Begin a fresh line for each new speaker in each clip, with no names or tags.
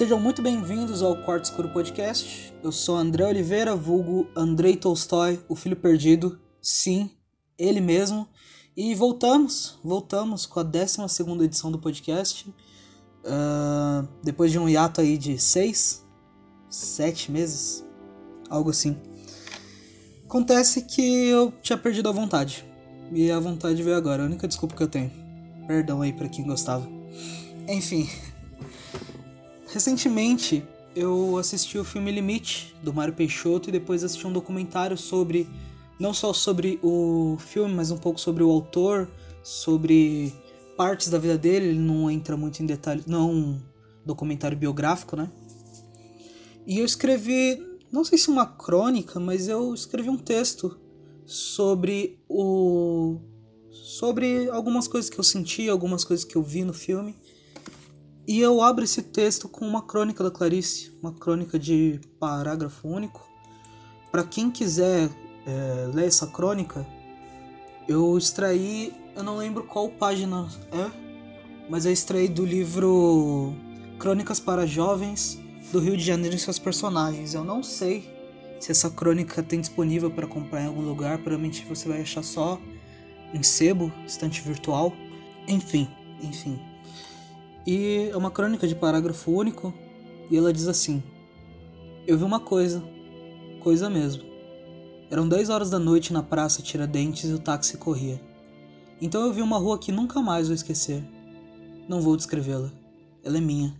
Sejam muito bem-vindos ao Quarto Escuro Podcast. Eu sou André Oliveira, vulgo Andrei Tolstói, o filho perdido. Sim, ele mesmo. E voltamos, voltamos com a 12 edição do podcast. Uh, depois de um hiato aí de seis, sete meses, algo assim. Acontece que eu tinha perdido a vontade. E a vontade veio agora, a única desculpa que eu tenho. Perdão aí para quem gostava. Enfim. Recentemente eu assisti o filme Limite do Mário Peixoto e depois assisti um documentário sobre não só sobre o filme, mas um pouco sobre o autor, sobre partes da vida dele, ele não entra muito em detalhes, não é um documentário biográfico, né? E eu escrevi, não sei se uma crônica, mas eu escrevi um texto sobre o sobre algumas coisas que eu senti, algumas coisas que eu vi no filme. E eu abro esse texto com uma crônica da Clarice, uma crônica de parágrafo único. Para quem quiser é, ler essa crônica, eu extraí, eu não lembro qual página é, mas eu extraí do livro Crônicas para Jovens do Rio de Janeiro e seus personagens. Eu não sei se essa crônica tem disponível para comprar em algum lugar, provavelmente você vai achar só em sebo, estante virtual. Enfim, enfim. E é uma crônica de parágrafo único e ela diz assim: Eu vi uma coisa, coisa mesmo. Eram 10 horas da noite na praça Tiradentes e o táxi corria. Então eu vi uma rua que nunca mais vou esquecer. Não vou descrevê-la. Ela é minha.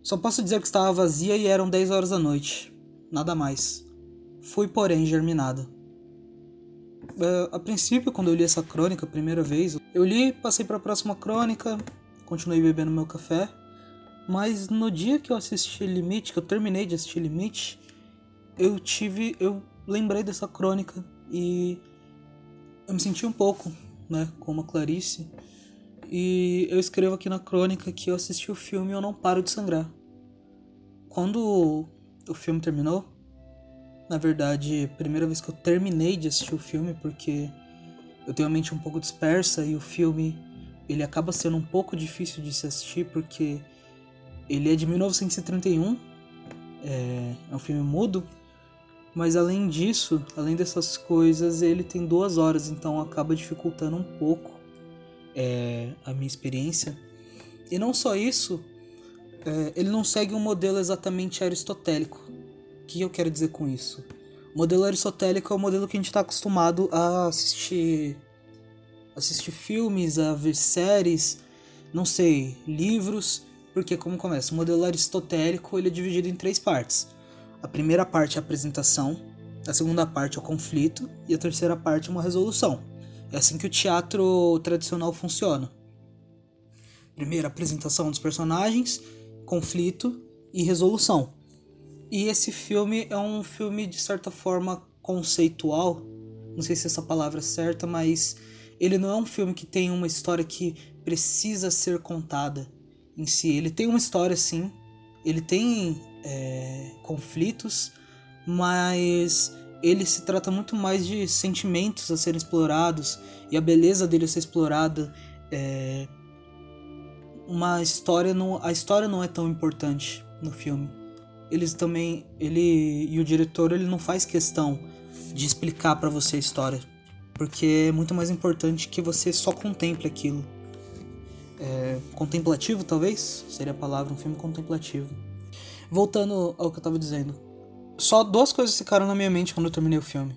Só posso dizer que estava vazia e eram 10 horas da noite. Nada mais. Fui, porém, germinada. Uh, a princípio, quando eu li essa crônica a primeira vez, eu li, passei para a próxima crônica, continuei bebendo meu café. Mas no dia que eu assisti Limite, que eu terminei de assistir Limite, eu tive. Eu lembrei dessa crônica e eu me senti um pouco, né, como a Clarice. E eu escrevo aqui na crônica que eu assisti o filme e eu não paro de sangrar. Quando o filme terminou, na verdade, primeira vez que eu terminei de assistir o filme, porque eu tenho a mente um pouco dispersa e o filme ele acaba sendo um pouco difícil de se assistir porque ele é de 1931, é, é um filme mudo mas além disso, além dessas coisas, ele tem duas horas, então acaba dificultando um pouco é, a minha experiência. E não só isso, é, ele não segue um modelo exatamente aristotélico. O que eu quero dizer com isso? O modelo aristotélico é o modelo que a gente está acostumado a assistir, assistir filmes, a ver séries, não sei, livros, porque como começa? O modelo aristotélico ele é dividido em três partes a primeira parte é a apresentação, a segunda parte é o conflito e a terceira parte é uma resolução. É assim que o teatro tradicional funciona. Primeiro, apresentação dos personagens, conflito e resolução. E esse filme é um filme de certa forma conceitual. Não sei se essa palavra é certa, mas ele não é um filme que tem uma história que precisa ser contada em si. Ele tem uma história sim, ele tem é, conflitos, mas ele se trata muito mais de sentimentos a serem explorados e a beleza dele a ser explorada. É, uma história não, a história não é tão importante no filme. Eles também, ele e o diretor ele não faz questão de explicar para você a história, porque é muito mais importante que você só contemple aquilo. É, contemplativo, talvez seria a palavra, um filme contemplativo. Voltando ao que eu tava dizendo. Só duas coisas ficaram na minha mente quando eu terminei o filme.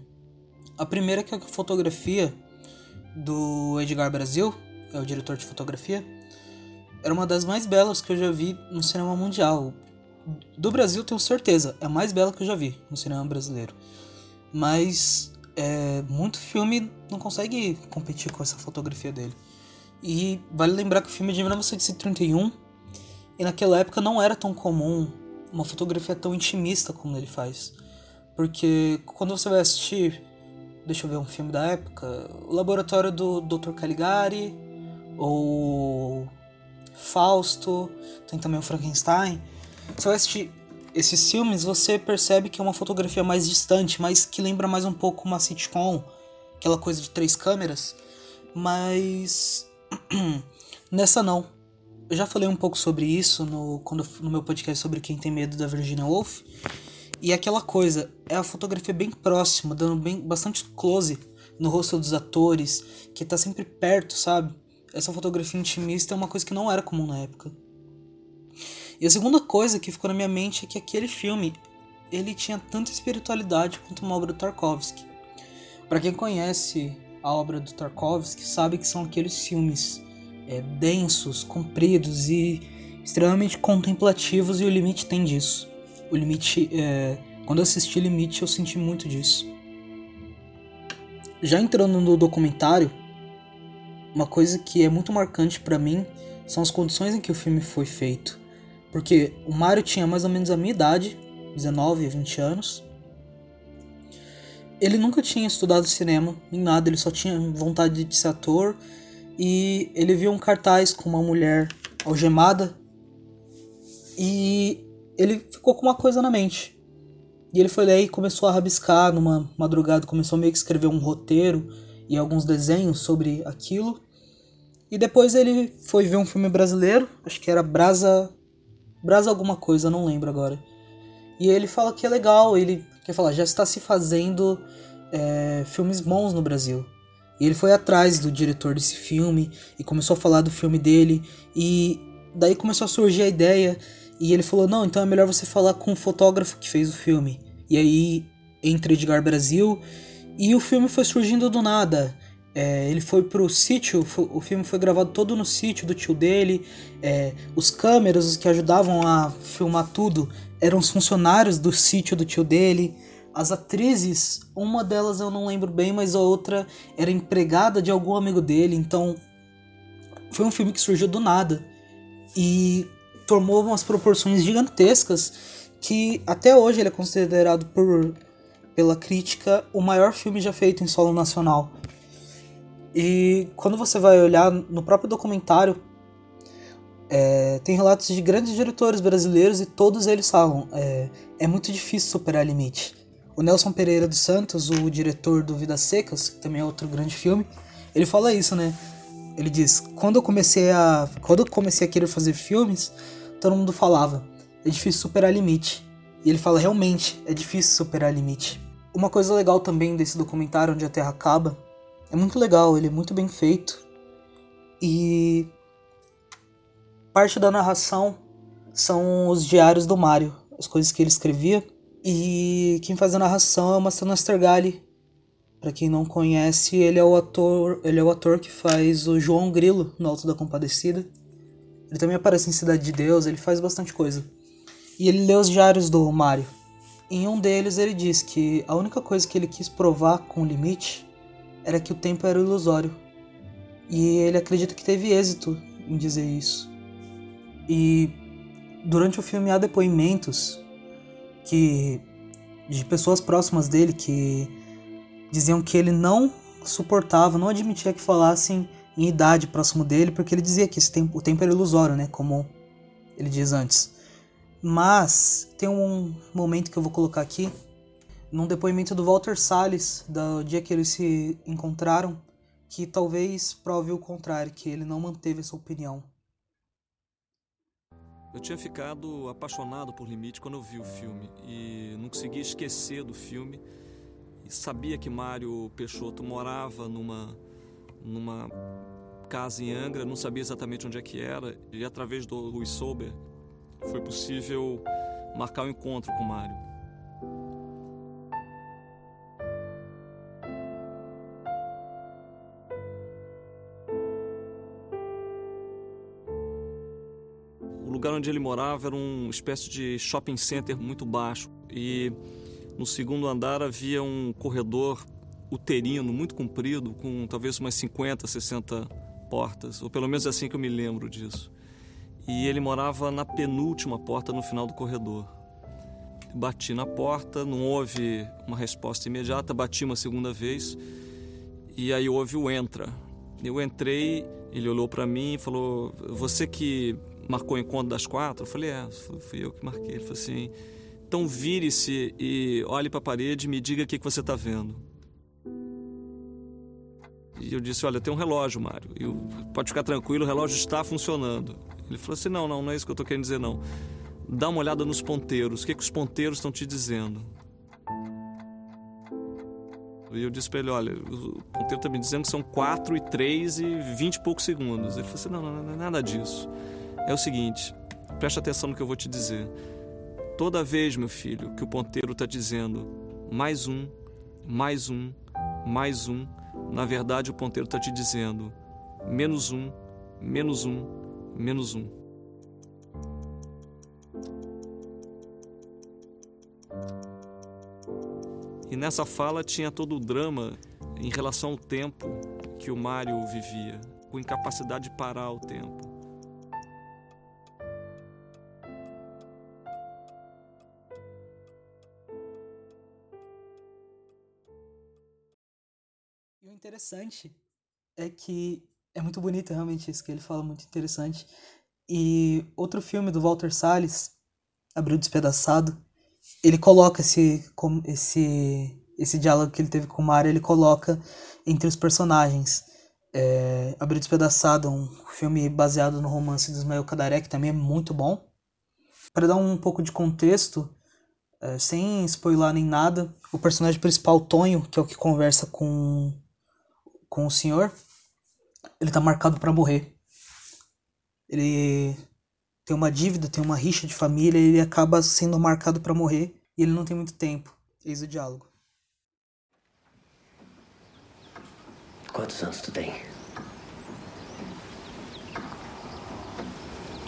A primeira é que a fotografia do Edgar Brasil, é o diretor de fotografia, era uma das mais belas que eu já vi no cinema mundial. Do Brasil, tenho certeza, é a mais bela que eu já vi no cinema brasileiro. Mas é, muito filme não consegue competir com essa fotografia dele. E vale lembrar que o filme é de 1931 e naquela época não era tão comum uma fotografia tão intimista como ele faz. Porque quando você vai assistir, deixa eu ver um filme da época, O Laboratório do Dr. Caligari, ou Fausto, tem também o Frankenstein. Você vai assistir esses filmes, você percebe que é uma fotografia mais distante, mas que lembra mais um pouco uma sitcom, aquela coisa de três câmeras. Mas nessa não eu já falei um pouco sobre isso no, quando, no meu podcast sobre Quem Tem Medo da Virginia Woolf. E é aquela coisa, é a fotografia bem próxima, dando bem, bastante close no rosto dos atores, que tá sempre perto, sabe? Essa fotografia intimista é uma coisa que não era comum na época. E a segunda coisa que ficou na minha mente é que aquele filme, ele tinha tanta espiritualidade quanto uma obra do Tarkovsky. Para quem conhece a obra do Tarkovsky, sabe que são aqueles filmes é, densos, compridos e extremamente contemplativos e o limite tem disso. O limite, é, quando eu assisti Limite, eu senti muito disso. Já entrando no documentário, uma coisa que é muito marcante para mim são as condições em que o filme foi feito. Porque o Mario tinha mais ou menos a minha idade, 19 a 20 anos. Ele nunca tinha estudado cinema, nem nada, ele só tinha vontade de ser ator e ele viu um cartaz com uma mulher algemada e ele ficou com uma coisa na mente. E ele foi lá e começou a rabiscar numa madrugada, começou meio que escrever um roteiro e alguns desenhos sobre aquilo. E depois ele foi ver um filme brasileiro, acho que era Brasa. Brasa alguma coisa, não lembro agora. E ele fala que é legal, ele quer falar, já está se fazendo é, filmes bons no Brasil. E ele foi atrás do diretor desse filme e começou a falar do filme dele. E daí começou a surgir a ideia. E ele falou: Não, então é melhor você falar com o fotógrafo que fez o filme. E aí entra Edgar Brasil. E o filme foi surgindo do nada. É, ele foi pro sítio, o filme foi gravado todo no sítio do tio dele. É, os câmeras que ajudavam a filmar tudo eram os funcionários do sítio do tio dele. As atrizes, uma delas eu não lembro bem, mas a outra era empregada de algum amigo dele, então foi um filme que surgiu do nada e tomou umas proporções gigantescas que até hoje ele é considerado por pela crítica o maior filme já feito em solo nacional. E quando você vai olhar no próprio documentário, é, tem relatos de grandes diretores brasileiros e todos eles falam: é, é muito difícil superar limite. O Nelson Pereira dos Santos, o diretor do Vidas Secas, que também é outro grande filme, ele fala isso, né? Ele diz: "Quando eu comecei a, quando eu comecei a querer fazer filmes, todo mundo falava: é difícil superar limite". E ele fala: "Realmente, é difícil superar limite". Uma coisa legal também desse documentário onde a Terra acaba, é muito legal, ele é muito bem feito. E parte da narração são os diários do Mario, as coisas que ele escrevia e quem faz a narração é o Marcelo Nastergalli. Para quem não conhece, ele é o ator, ele é o ator que faz o João Grilo no Alto da Compadecida. Ele também aparece em Cidade de Deus, ele faz bastante coisa. E ele lê os diários do Mario. Em um deles ele diz que a única coisa que ele quis provar com o limite era que o tempo era ilusório. E ele acredita que teve êxito em dizer isso. E durante o filme há depoimentos que de pessoas próximas dele que diziam que ele não suportava, não admitia que falassem em idade próximo dele, porque ele dizia que esse tempo, o tempo era ilusório, né, como ele diz antes. Mas tem um momento que eu vou colocar aqui, num depoimento do Walter Salles, do dia que eles se encontraram, que talvez prove o contrário, que ele não manteve essa opinião.
Eu tinha ficado apaixonado por Limite quando eu vi o filme e não conseguia esquecer do filme. E sabia que Mário Peixoto morava numa numa casa em Angra, não sabia exatamente onde é que era, e através do Luiz Sober foi possível marcar o um encontro com Mário. Lugar onde ele morava era uma espécie de shopping center muito baixo e no segundo andar havia um corredor uterino muito comprido com talvez umas 50, 60 portas, ou pelo menos é assim que eu me lembro disso. E ele morava na penúltima porta no final do corredor. Bati na porta, não houve uma resposta imediata, bati uma segunda vez e aí houve o entra. Eu entrei, ele olhou para mim e falou: "Você que marcou o encontro das quatro? Eu falei, é, fui eu que marquei. Ele falou assim, então vire-se e olhe para a parede e me diga o que, que você está vendo. E eu disse, olha, tem um relógio, Mário. Eu, pode ficar tranquilo, o relógio está funcionando. Ele falou assim: não, não, não é isso que eu estou querendo dizer, não. Dá uma olhada nos ponteiros. O que, que os ponteiros estão te dizendo? E eu disse para ele: olha, o ponteiro está me dizendo que são 4 e 3 e 20 e poucos segundos. Ele falou assim: não, não, não é nada disso. É o seguinte, preste atenção no que eu vou te dizer. Toda vez, meu filho, que o ponteiro está dizendo mais um, mais um, mais um, na verdade o ponteiro está te dizendo menos um, menos um, menos um. E nessa fala tinha todo o drama em relação ao tempo que o Mário vivia, com incapacidade de parar o tempo.
Interessante é que é muito bonito realmente isso que ele fala, muito interessante. E outro filme do Walter Salles, Abril Despedaçado, ele coloca esse, esse, esse diálogo que ele teve com o Mario, ele coloca entre os personagens. É, Abril Despedaçado, um filme baseado no romance de Ismael Kadaré, que também é muito bom. Para dar um pouco de contexto, é, sem spoiler nem nada, o personagem principal, Tonho, que é o que conversa com, com o senhor, ele tá marcado para morrer. Ele tem uma dívida, tem uma rixa de família, ele acaba sendo marcado para morrer e ele não tem muito tempo. Eis o diálogo.
Quantos anos tu tem?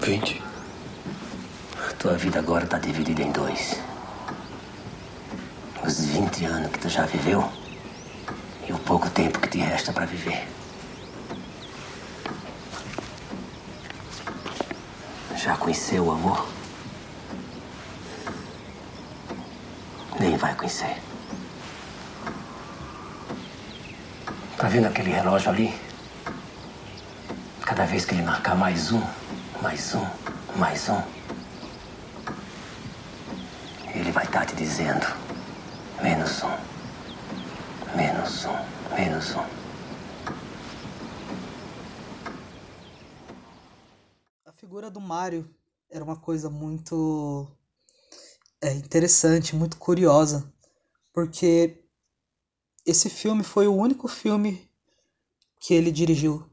Vinte.
Tua vida agora tá dividida em dois. Os 20 anos que tu já viveu e o pouco tempo que te resta para viver. Já conheceu o amor? Nem vai conhecer. Tá vendo aquele relógio ali? Cada vez que ele marcar mais um, mais um, mais um, ele vai estar tá te dizendo: menos um, menos um, menos um.
figura do Mario era uma coisa muito é, interessante, muito curiosa, porque esse filme foi o único filme que ele dirigiu,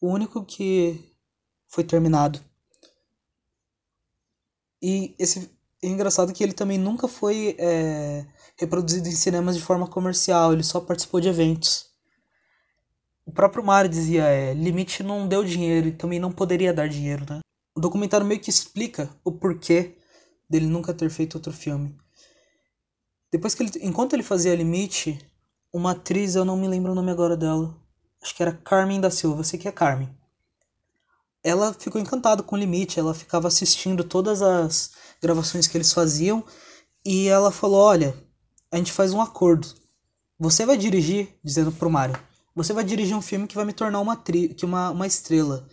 o único que foi terminado. E esse é engraçado que ele também nunca foi é, reproduzido em cinemas de forma comercial, ele só participou de eventos. O próprio Mario dizia, é, limite não deu dinheiro e também não poderia dar dinheiro, né? O documentário meio que explica o porquê dele nunca ter feito outro filme. Depois que ele, enquanto ele fazia Limite, uma atriz, eu não me lembro o nome agora dela, acho que era Carmen da Silva, sei que é Carmen. Ela ficou encantada com o Limite, ela ficava assistindo todas as gravações que eles faziam e ela falou: "Olha, a gente faz um acordo. Você vai dirigir", dizendo pro Mario você vai dirigir um filme que vai me tornar uma, tri que uma, uma estrela.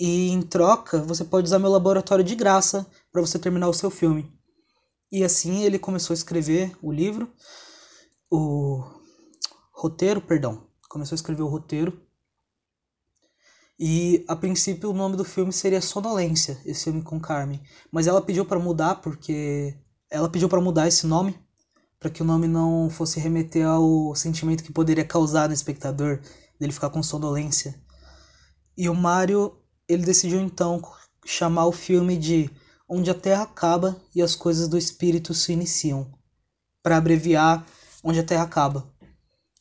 E em troca, você pode usar meu laboratório de graça para você terminar o seu filme. E assim ele começou a escrever o livro, o roteiro, perdão. Começou a escrever o roteiro. E a princípio o nome do filme seria Sonolência, esse filme com Carmen. Mas ela pediu para mudar porque ela pediu para mudar esse nome para que o nome não fosse remeter ao sentimento que poderia causar no espectador, dele ficar com sonolência. E o Mario, ele decidiu então chamar o filme de Onde a Terra Acaba e as Coisas do Espírito se Iniciam, para abreviar Onde a Terra Acaba.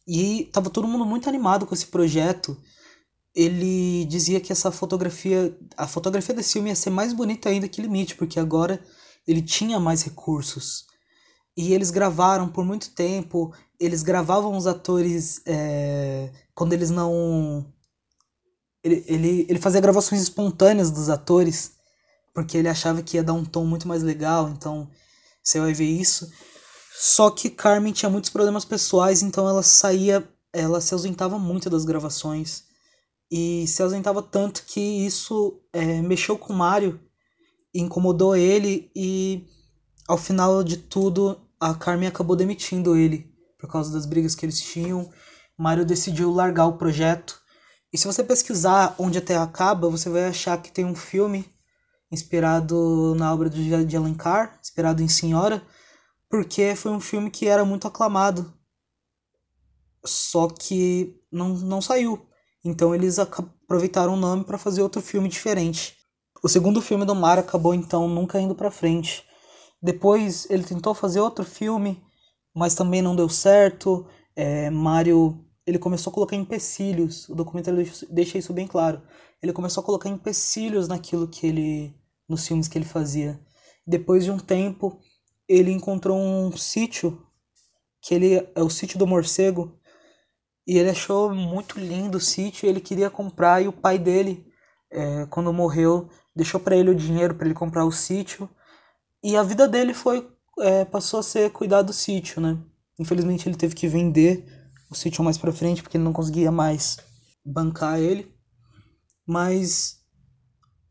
E tava todo mundo muito animado com esse projeto. Ele dizia que essa fotografia, a fotografia desse filme ia ser mais bonita ainda que Limite, porque agora ele tinha mais recursos e eles gravaram por muito tempo. Eles gravavam os atores é, quando eles não. Ele, ele, ele fazia gravações espontâneas dos atores, porque ele achava que ia dar um tom muito mais legal, então você vai ver isso. Só que Carmen tinha muitos problemas pessoais, então ela saía, ela se ausentava muito das gravações. E se ausentava tanto que isso é, mexeu com o Mario, incomodou ele e ao final de tudo a Carmen acabou demitindo ele por causa das brigas que eles tinham. Mario decidiu largar o projeto E se você pesquisar onde a Terra acaba, você vai achar que tem um filme inspirado na obra de Alencar, inspirado em Senhora, porque foi um filme que era muito aclamado. Só que não, não saiu. Então eles aproveitaram o nome para fazer outro filme diferente. O segundo filme do Mario acabou então nunca indo para frente. Depois ele tentou fazer outro filme, mas também não deu certo. É, Mario ele começou a colocar empecilhos. O documentário deixa isso bem claro. Ele começou a colocar empecilhos naquilo que ele nos filmes que ele fazia. Depois de um tempo, ele encontrou um sítio que ele é o sítio do morcego e ele achou muito lindo o sítio. Ele queria comprar e o pai dele, é, quando morreu, deixou para ele o dinheiro para ele comprar o sítio e a vida dele foi é, passou a ser cuidar do sítio, né? Infelizmente ele teve que vender o sítio mais para frente porque ele não conseguia mais bancar ele, mas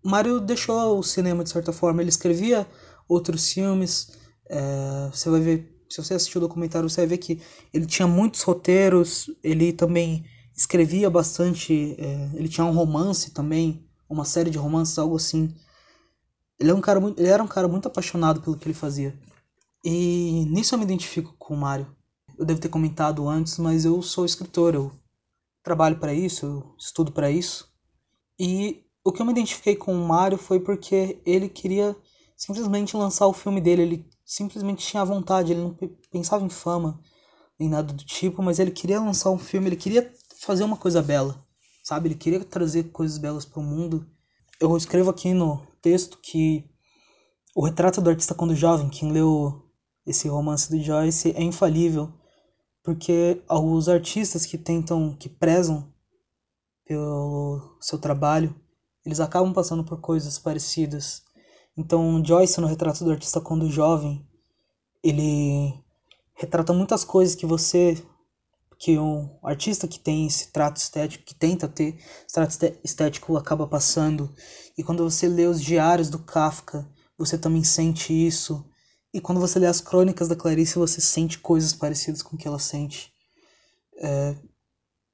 Mário deixou o cinema de certa forma. Ele escrevia outros filmes. É, você vai ver, se você assistiu o documentário, você vai ver que ele tinha muitos roteiros. Ele também escrevia bastante. É, ele tinha um romance também, uma série de romances, algo assim. Ele, é um cara muito, ele era um cara muito apaixonado pelo que ele fazia. E nisso eu me identifico com o Mário. Eu devo ter comentado antes, mas eu sou escritor, eu trabalho para isso, eu estudo para isso. E o que eu me identifiquei com o Mario foi porque ele queria simplesmente lançar o filme dele, ele simplesmente tinha vontade, ele não pensava em fama nem nada do tipo, mas ele queria lançar um filme, ele queria fazer uma coisa bela, sabe? Ele queria trazer coisas belas para o mundo. Eu escrevo aqui no texto que o retrato do artista quando jovem, quem leu esse romance do Joyce, é infalível, porque os artistas que tentam, que prezam pelo seu trabalho, eles acabam passando por coisas parecidas. Então, Joyce, no retrato do artista quando jovem, ele retrata muitas coisas que você, que um artista que tem esse trato estético, que tenta ter esse trato estético, acaba passando. E quando você lê os diários do Kafka, você também sente isso. E quando você lê as crônicas da Clarice, você sente coisas parecidas com o que ela sente. É,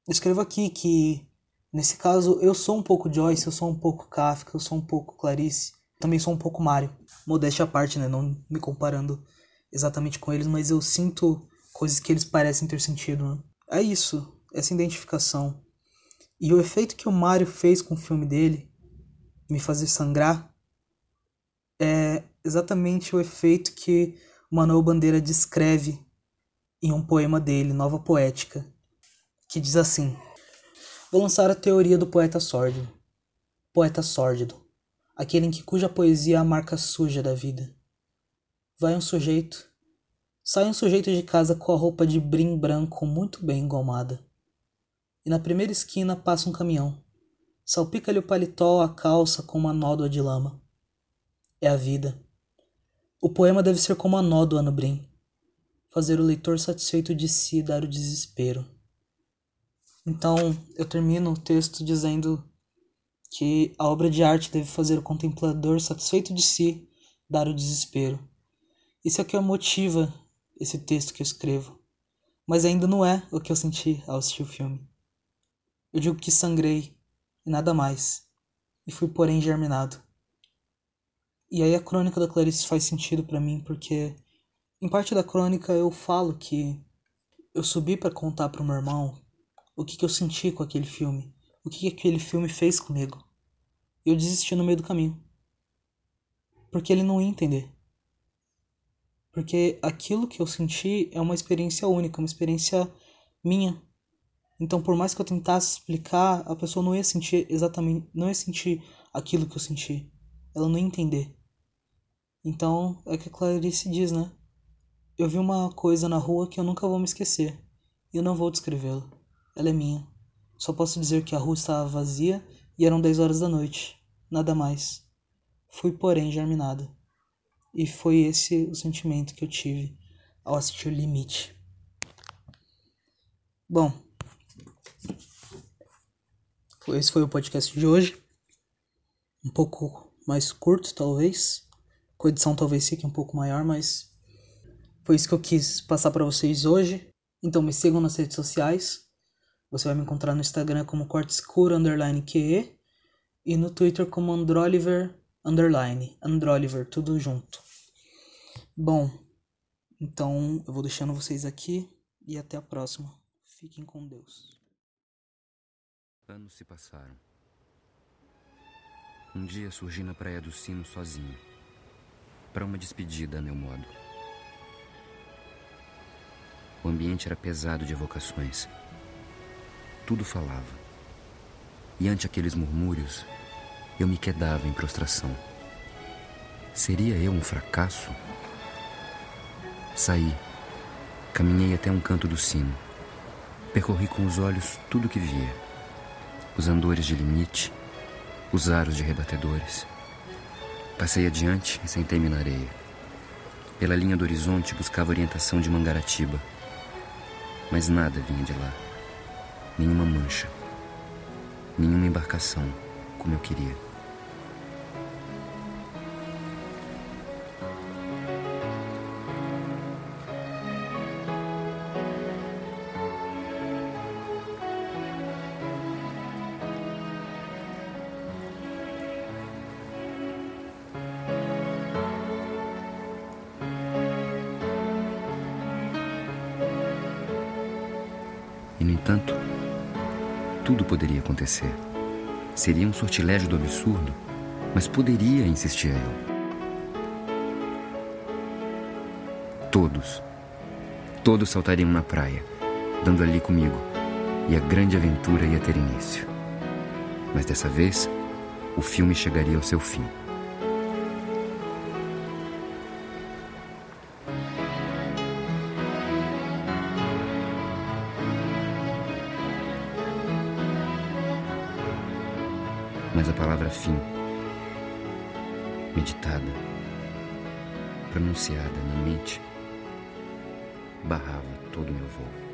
eu escrevo aqui que Nesse caso, eu sou um pouco Joyce, eu sou um pouco Kafka, eu sou um pouco Clarice, também sou um pouco Mario. Modéstia à parte, né? Não me comparando exatamente com eles, mas eu sinto coisas que eles parecem ter sentido. Né? É isso, essa identificação. E o efeito que o Mario fez com o filme dele, me fazer sangrar, é exatamente o efeito que Manuel Bandeira descreve em um poema dele, Nova Poética, que diz assim: Vou lançar a teoria do poeta sórdido. Poeta sórdido. Aquele em que cuja poesia é a marca suja da vida. Vai um sujeito. Sai um sujeito de casa com a roupa de brim branco muito bem engomada. E na primeira esquina passa um caminhão. Salpica-lhe o paletó a calça com uma nódoa de lama. É a vida. O poema deve ser como a nódoa no brim. Fazer o leitor satisfeito de si dar o desespero. Então, eu termino o texto dizendo que a obra de arte deve fazer o contemplador satisfeito de si dar o desespero. Isso é o que motiva esse texto que eu escrevo. Mas ainda não é o que eu senti ao assistir o filme. Eu digo que sangrei e nada mais, e fui porém germinado. E aí a crônica da Clarice faz sentido para mim porque em parte da crônica eu falo que eu subi para contar pro meu irmão o que, que eu senti com aquele filme, o que, que aquele filme fez comigo. Eu desisti no meio do caminho. Porque ele não ia entender. Porque aquilo que eu senti é uma experiência única, uma experiência minha. Então, por mais que eu tentasse explicar, a pessoa não ia sentir exatamente, não ia sentir aquilo que eu senti. Ela não ia entender. Então, é que a Clarice diz, né? Eu vi uma coisa na rua que eu nunca vou me esquecer. E eu não vou descrevê-la. Ela é minha. Só posso dizer que a rua estava vazia e eram dez horas da noite. Nada mais. Fui, porém, germinada. E foi esse o sentimento que eu tive ao assistir o Limite. Bom, esse foi o podcast de hoje. Um pouco mais curto, talvez. Com edição talvez fique um pouco maior, mas foi isso que eu quis passar para vocês hoje. Então me sigam nas redes sociais Você vai me encontrar no Instagram como cortescuro underline QE e no Twitter como Androliver underline, Androliver, tudo junto. Bom, então eu vou deixando vocês aqui e até a próxima. Fiquem com Deus.
Anos se passaram. Um dia surgi na Praia do Sino sozinho, para uma despedida a meu modo. O ambiente era pesado de evocações. Tudo falava. E ante aqueles murmúrios, eu me quedava em prostração. Seria eu um fracasso? Saí, caminhei até um canto do sino. Percorri com os olhos tudo o que via: os andores de limite, os aros de rebatedores. Passei adiante e sentei-me na areia. Pela linha do horizonte buscava orientação de Mangaratiba, mas nada vinha de lá. Nenhuma mancha, nenhuma embarcação como eu queria. Acontecer. Seria um sortilégio do absurdo, mas poderia, insistia eu. Todos, todos saltariam na praia, dando ali comigo, e a grande aventura ia ter início. Mas dessa vez, o filme chegaria ao seu fim. Fim, meditada, pronunciada na mente, barrava todo o meu voo.